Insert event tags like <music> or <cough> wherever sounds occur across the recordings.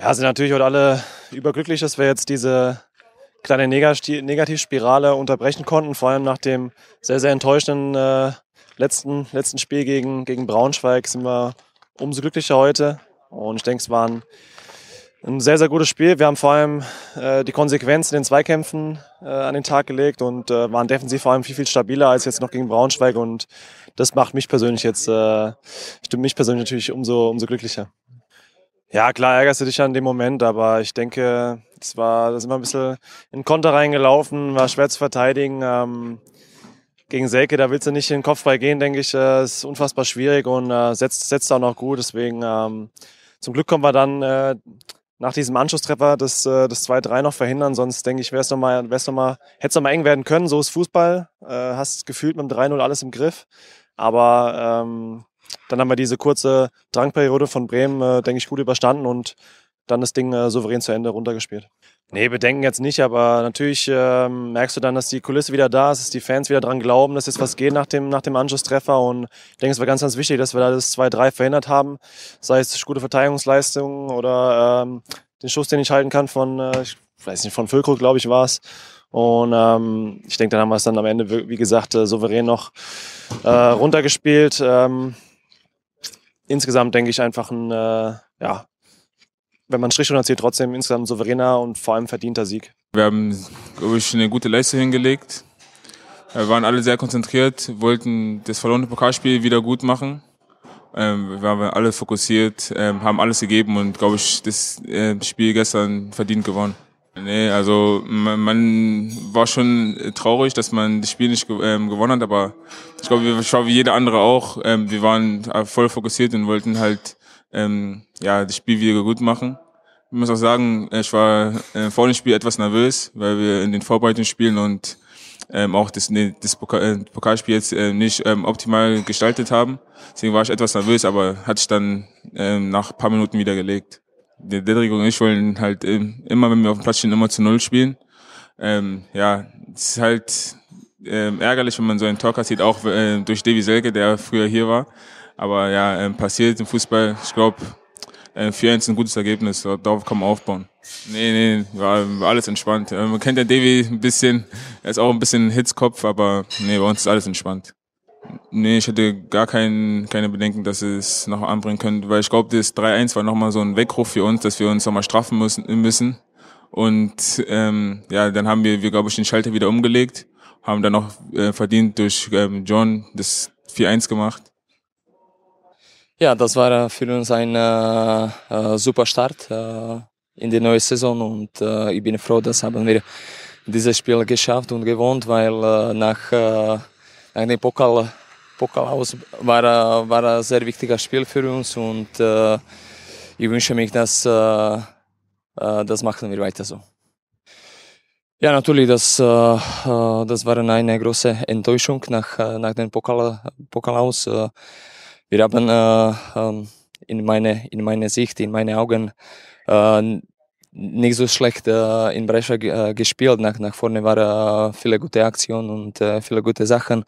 Ja, sind natürlich heute alle überglücklich, dass wir jetzt diese kleine Negativspirale unterbrechen konnten, vor allem nach dem sehr, sehr enttäuschenden äh, letzten, letzten Spiel gegen, gegen Braunschweig sind wir umso glücklicher heute. Und ich denke, es war ein, ein sehr, sehr gutes Spiel. Wir haben vor allem äh, die Konsequenz in den Zweikämpfen äh, an den Tag gelegt und äh, waren defensiv vor allem viel, viel stabiler als jetzt noch gegen Braunschweig. Und das macht mich persönlich jetzt, äh, stimmt mich persönlich natürlich umso, umso glücklicher. Ja, klar ärgerst du dich an dem Moment, aber ich denke, es war, da sind wir ein bisschen in Konter reingelaufen, war schwer zu verteidigen. Ähm, gegen Selke, da willst du nicht in den Kopfball gehen, denke ich, äh, ist unfassbar schwierig und äh, setzt, setzt auch noch gut. Deswegen, ähm, zum Glück kommen wir dann äh, nach diesem Anschlusstreffer das, äh, das 2-3 noch verhindern. Sonst denke ich, wäre es nochmal, wär's noch mal, hätte es nochmal eng werden können. So ist Fußball. Äh, hast gefühlt mit dem 3-0 alles im Griff. Aber ähm, dann haben wir diese kurze Drangperiode von Bremen, äh, denke ich, gut überstanden und dann das Ding äh, souverän zu Ende runtergespielt. Nee, Bedenken jetzt nicht, aber natürlich ähm, merkst du dann, dass die Kulisse wieder da ist, dass die Fans wieder dran glauben, dass jetzt was geht nach dem, nach dem Anschlusstreffer. Und ich denke, es war ganz, ganz wichtig, dass wir da das 2-3 verhindert haben. Sei es gute Verteidigungsleistung oder ähm, den Schuss, den ich halten kann von, äh, ich weiß nicht, von Füllkrug, glaube ich, war es. Und ähm, ich denke, dann haben wir es dann am Ende, wie gesagt, äh, souverän noch äh, runtergespielt. Ähm, insgesamt denke ich einfach ein, äh, ja, wenn man Strich zieht, trotzdem insgesamt souveräner und vor allem verdienter Sieg. Wir haben, glaube ich, eine gute Leistung hingelegt. Wir waren alle sehr konzentriert, wollten das verlorene Pokalspiel wieder gut machen. Ähm, wir waren alle fokussiert, ähm, haben alles gegeben und, glaube ich, das äh, Spiel gestern verdient gewonnen. Nee, also man, man war schon traurig, dass man das Spiel nicht ähm, gewonnen hat, aber ich glaube, wir schauen wie jeder andere auch. Ähm, wir waren voll fokussiert und wollten halt ähm, ja das Spiel wieder gut machen. Ich muss auch sagen, ich war äh, vor dem Spiel etwas nervös, weil wir in den Vorbereitungsspielen und ähm, auch das, nee, das Pokal, äh, Pokalspiel jetzt äh, nicht ähm, optimal gestaltet haben. Deswegen war ich etwas nervös, aber hat sich dann ähm, nach paar Minuten wieder gelegt der Dedrick und ich wollen halt ähm, immer, wenn wir auf dem Platz stehen, immer zu Null spielen. Ähm, ja, es ist halt ähm, ärgerlich, wenn man so einen Tor kassiert, auch äh, durch Davy Selke, der früher hier war. Aber ja, ähm, passiert im Fußball. Ich glaube, äh, 4-1 ist ein gutes Ergebnis. Darauf kann man aufbauen. Nee, nee, war, war alles entspannt. Äh, man kennt ja Davy ein bisschen. Er ist auch ein bisschen Hitzkopf, aber nee, bei uns ist alles entspannt. Nee, ich hätte gar kein, keine Bedenken, dass es noch anbringen könnte, weil ich glaube, das 3-1 war nochmal so ein Weckruf für uns, dass wir uns nochmal straffen müssen. Und ähm, ja, dann haben wir, wir glaube ich, den Schalter wieder umgelegt, haben dann noch äh, verdient durch ähm, John das 4-1 gemacht. Ja, das war für uns ein äh, äh, super Start äh, in die neue Saison und äh, ich bin froh, dass haben wir dieses Spiel geschafft und gewohnt, weil äh, nach äh, nach dem Pokal, Pokal aus war, war ein sehr wichtiges Spiel für uns und äh, ich wünsche mich, dass äh, äh, das machen wir weiter so. Ja, natürlich, das, äh, äh das war eine große Enttäuschung nach, äh, nach dem Pokal, Pokal aus. Wir haben äh, ähm, in meine, in meine Sicht, in meine Augen äh, nicht so schlecht äh, in Brescia äh, gespielt. Nach, nach vorne waren äh, viele gute Aktionen und äh, viele gute Sachen.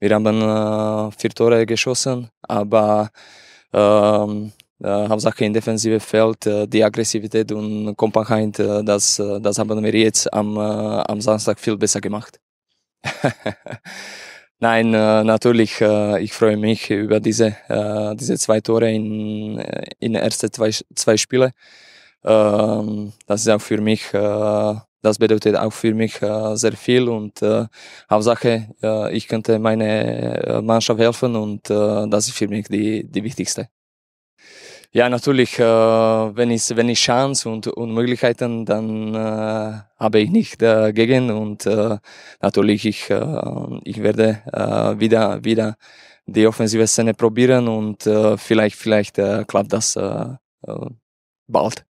Wir haben äh, vier Tore geschossen, aber ähm, äh, Hauptsache in Defensive fällt äh, die Aggressivität und Kompaktheit, äh, das, äh, das haben wir jetzt am, äh, am Samstag viel besser gemacht. <laughs> Nein, äh, natürlich, äh, ich freue mich über diese, äh, diese zwei Tore in, äh, in ersten zwei, zwei Spiele. Ähm, das ist auch für mich, äh, das bedeutet auch für mich äh, sehr viel und äh, Hauptsache, ich könnte meine Mannschaft helfen und das ist für mich die, die wichtigste. Ja, natürlich, wenn ich wenn ich Chance und, und Möglichkeiten, dann habe ich nicht dagegen und natürlich ich ich werde wieder wieder die offensive Szene probieren und vielleicht vielleicht klappt das bald.